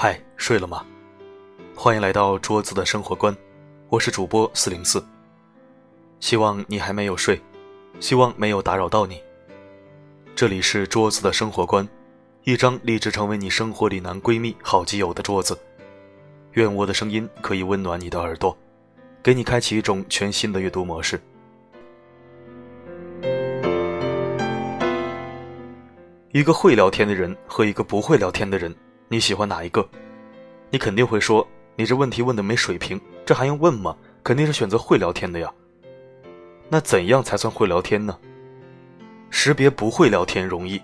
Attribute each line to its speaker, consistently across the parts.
Speaker 1: 嗨，睡了吗？欢迎来到桌子的生活观，我是主播四零四。希望你还没有睡，希望没有打扰到你。这里是桌子的生活观，一张立志成为你生活里男闺蜜、好基友的桌子。愿我的声音可以温暖你的耳朵，给你开启一种全新的阅读模式。一个会聊天的人和一个不会聊天的人。你喜欢哪一个？你肯定会说，你这问题问的没水平，这还用问吗？肯定是选择会聊天的呀。那怎样才算会聊天呢？识别不会聊天容易，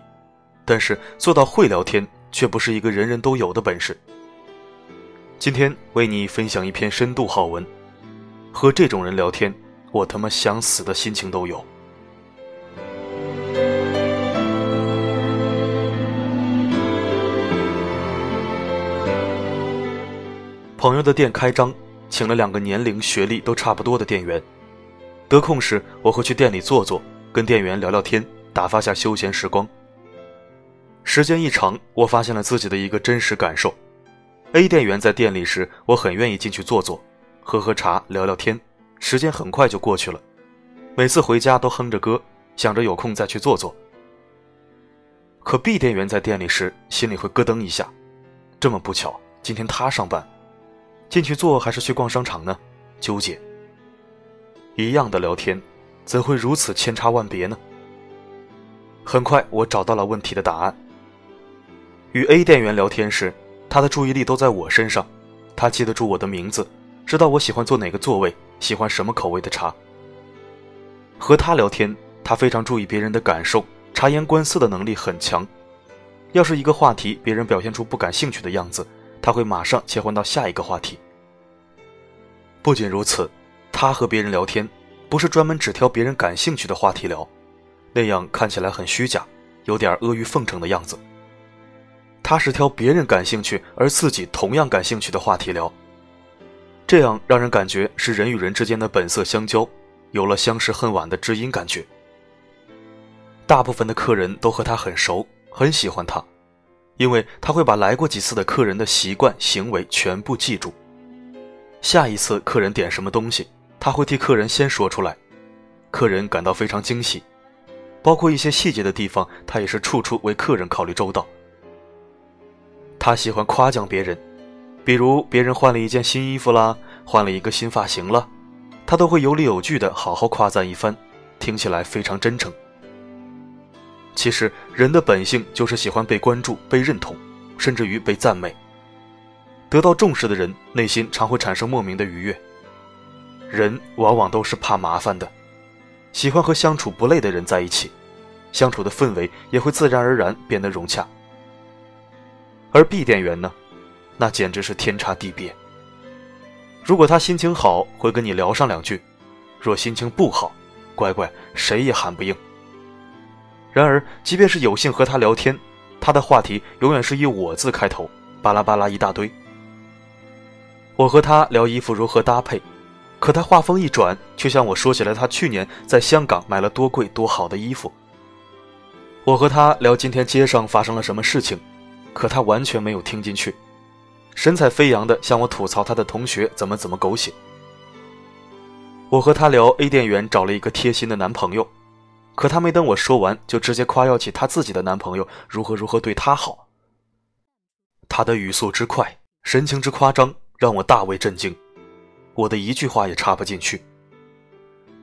Speaker 1: 但是做到会聊天却不是一个人人都有的本事。今天为你分享一篇深度好文，和这种人聊天，我他妈想死的心情都有。朋友的店开张，请了两个年龄、学历都差不多的店员。得空时，我会去店里坐坐，跟店员聊聊天，打发下休闲时光。时间一长，我发现了自己的一个真实感受：A 店员在店里时，我很愿意进去坐坐，喝喝茶，聊聊天，时间很快就过去了。每次回家都哼着歌，想着有空再去坐坐。可 B 店员在店里时，心里会咯噔一下：这么不巧，今天他上班。进去坐还是去逛商场呢？纠结。一样的聊天，怎会如此千差万别呢？很快，我找到了问题的答案。与 A 店员聊天时，他的注意力都在我身上，他记得住我的名字，知道我喜欢坐哪个座位，喜欢什么口味的茶。和他聊天，他非常注意别人的感受，察言观色的能力很强。要是一个话题，别人表现出不感兴趣的样子。他会马上切换到下一个话题。不仅如此，他和别人聊天，不是专门只挑别人感兴趣的话题聊，那样看起来很虚假，有点阿谀奉承的样子。他是挑别人感兴趣而自己同样感兴趣的话题聊，这样让人感觉是人与人之间的本色相交，有了相识恨晚的知音感觉。大部分的客人都和他很熟，很喜欢他。因为他会把来过几次的客人的习惯行为全部记住，下一次客人点什么东西，他会替客人先说出来，客人感到非常惊喜，包括一些细节的地方，他也是处处为客人考虑周到。他喜欢夸奖别人，比如别人换了一件新衣服啦，换了一个新发型了，他都会有理有据的好好夸赞一番，听起来非常真诚。其实，人的本性就是喜欢被关注、被认同，甚至于被赞美。得到重视的人，内心常会产生莫名的愉悦。人往往都是怕麻烦的，喜欢和相处不累的人在一起，相处的氛围也会自然而然变得融洽。而 B 店员呢，那简直是天差地别。如果他心情好，会跟你聊上两句；若心情不好，乖乖，谁也喊不应。然而，即便是有幸和他聊天，他的话题永远是以“我”字开头，巴拉巴拉一大堆。我和他聊衣服如何搭配，可他话锋一转，却向我说起了他去年在香港买了多贵多好的衣服。我和他聊今天街上发生了什么事情，可他完全没有听进去，神采飞扬的向我吐槽他的同学怎么怎么狗血。我和他聊 A 店员找了一个贴心的男朋友。可她没等我说完，就直接夸耀起她自己的男朋友如何如何对她好。她的语速之快，神情之夸张，让我大为震惊。我的一句话也插不进去。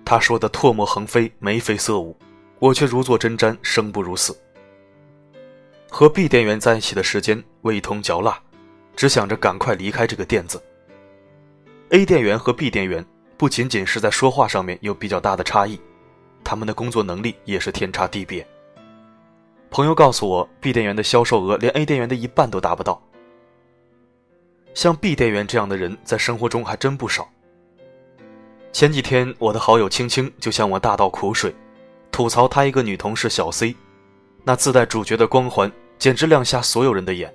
Speaker 1: 她说的唾沫横飞，眉飞色舞，我却如坐针毡，生不如死。和 B 店员在一起的时间味同嚼蜡，只想着赶快离开这个店子。A 店员和 B 店员不仅仅是在说话上面有比较大的差异。他们的工作能力也是天差地别。朋友告诉我，B 店员的销售额连 A 店员的一半都达不到。像 B 店员这样的人在生活中还真不少。前几天，我的好友青青就向我大倒苦水，吐槽她一个女同事小 C，那自带主角的光环简直亮瞎所有人的眼。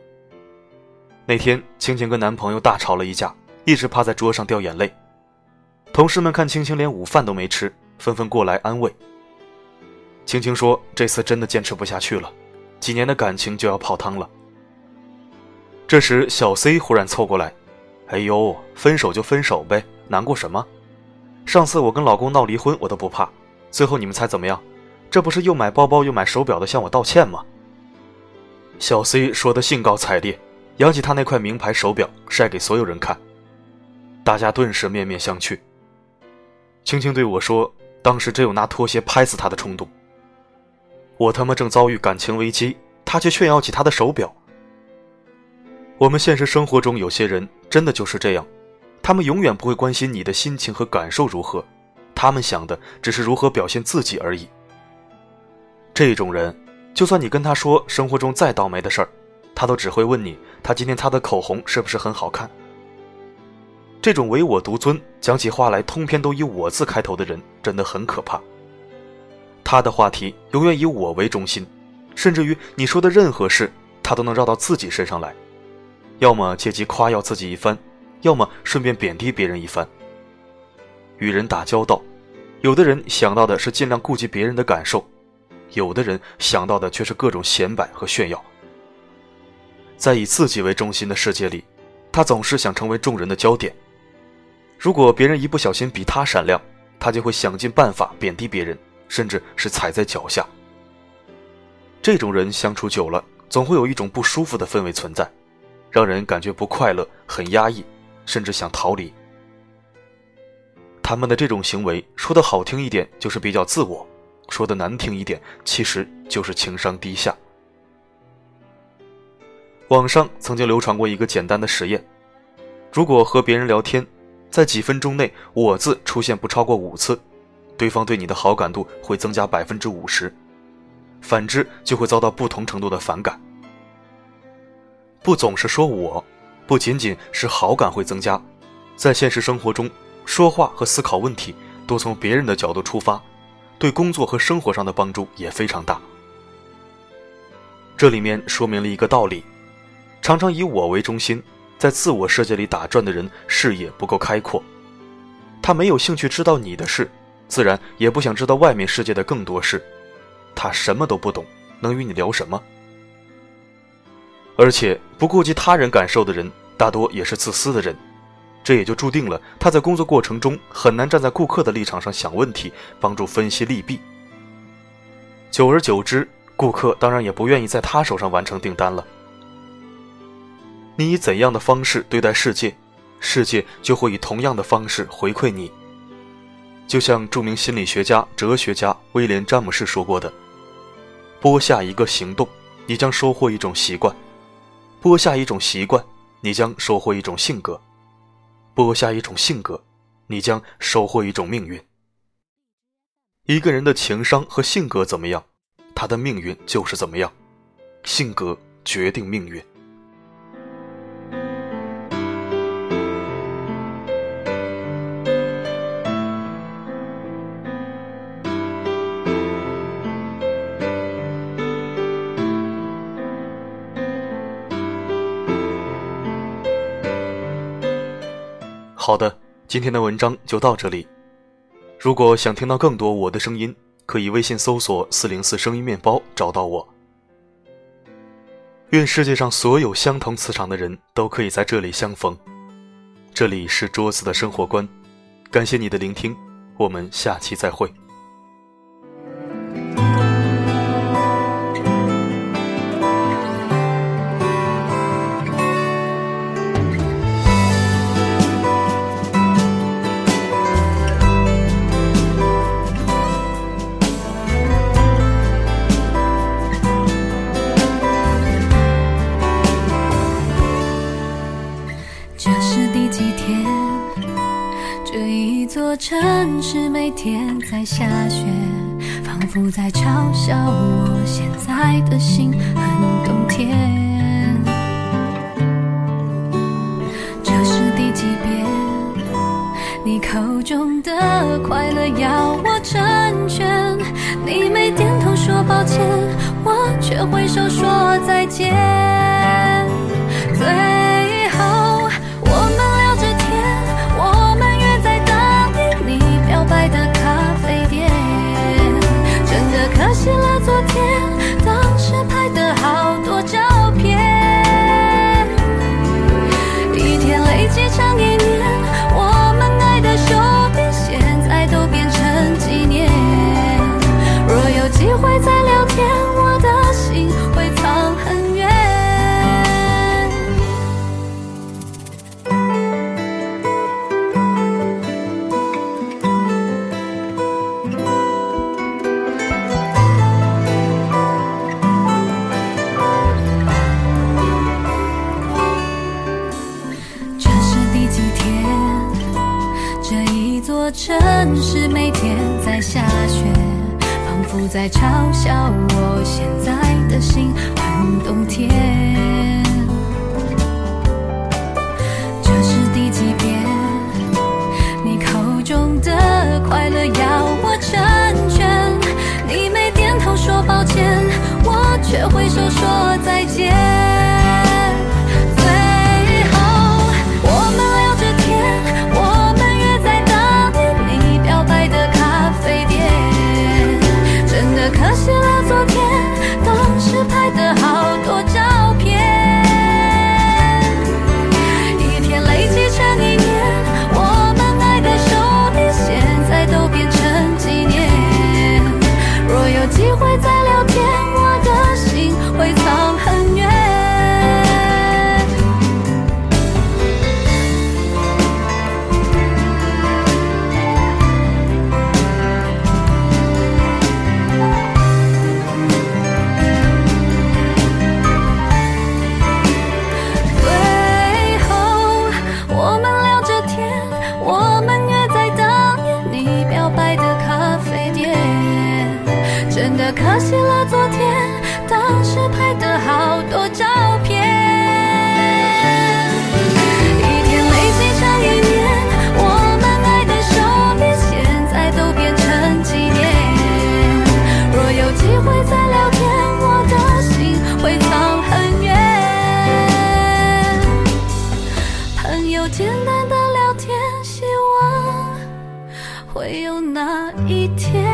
Speaker 1: 那天，青青跟男朋友大吵了一架，一直趴在桌上掉眼泪。同事们看青青连午饭都没吃。纷纷过来安慰。青青说：“这次真的坚持不下去了，几年的感情就要泡汤了。”这时，小 C 忽然凑过来：“哎呦，分手就分手呗，难过什么？上次我跟老公闹离婚，我都不怕。最后你们猜怎么样？这不是又买包包又买手表的向我道歉吗？”小 C 说的兴高采烈，扬起他那块名牌手表晒给所有人看，大家顿时面面相觑。青青对我说：“当时真有拿拖鞋拍死他的冲动。”我他妈正遭遇感情危机，他却炫耀起他的手表。我们现实生活中有些人真的就是这样，他们永远不会关心你的心情和感受如何，他们想的只是如何表现自己而已。这种人，就算你跟他说生活中再倒霉的事儿，他都只会问你他今天擦的口红是不是很好看。这种唯我独尊、讲起话来通篇都以我字开头的人，真的很可怕。他的话题永远以我为中心，甚至于你说的任何事，他都能绕到自己身上来。要么借机夸耀自己一番，要么顺便贬低别人一番。与人打交道，有的人想到的是尽量顾及别人的感受，有的人想到的却是各种显摆和炫耀。在以自己为中心的世界里，他总是想成为众人的焦点。如果别人一不小心比他闪亮，他就会想尽办法贬低别人，甚至是踩在脚下。这种人相处久了，总会有一种不舒服的氛围存在。让人感觉不快乐，很压抑，甚至想逃离。他们的这种行为，说的好听一点就是比较自我，说的难听一点，其实就是情商低下。网上曾经流传过一个简单的实验：如果和别人聊天，在几分钟内“我”字出现不超过五次，对方对你的好感度会增加百分之五十；反之，就会遭到不同程度的反感。不总是说我，不仅仅是好感会增加，在现实生活中，说话和思考问题多从别人的角度出发，对工作和生活上的帮助也非常大。这里面说明了一个道理：常常以我为中心，在自我世界里打转的人，视野不够开阔，他没有兴趣知道你的事，自然也不想知道外面世界的更多事，他什么都不懂，能与你聊什么？而且不顾及他人感受的人，大多也是自私的人，这也就注定了他在工作过程中很难站在顾客的立场上想问题，帮助分析利弊。久而久之，顾客当然也不愿意在他手上完成订单了。你以怎样的方式对待世界，世界就会以同样的方式回馈你。就像著名心理学家、哲学家威廉·詹姆士说过的：“播下一个行动，你将收获一种习惯。”播下一种习惯，你将收获一种性格；播下一种性格，你将收获一种命运。一个人的情商和性格怎么样，他的命运就是怎么样。性格决定命运。好的，今天的文章就到这里。如果想听到更多我的声音，可以微信搜索“四零四声音面包”找到我。愿世界上所有相同磁场的人都可以在这里相逢。这里是桌子的生活观，感谢你的聆听，我们下期再会。
Speaker 2: 城市每天在下雪，仿佛在嘲笑我现在的心很冬天。这是第几遍？你口中的快乐要我成全，你没点头说抱歉，我却挥手说再见。最一天。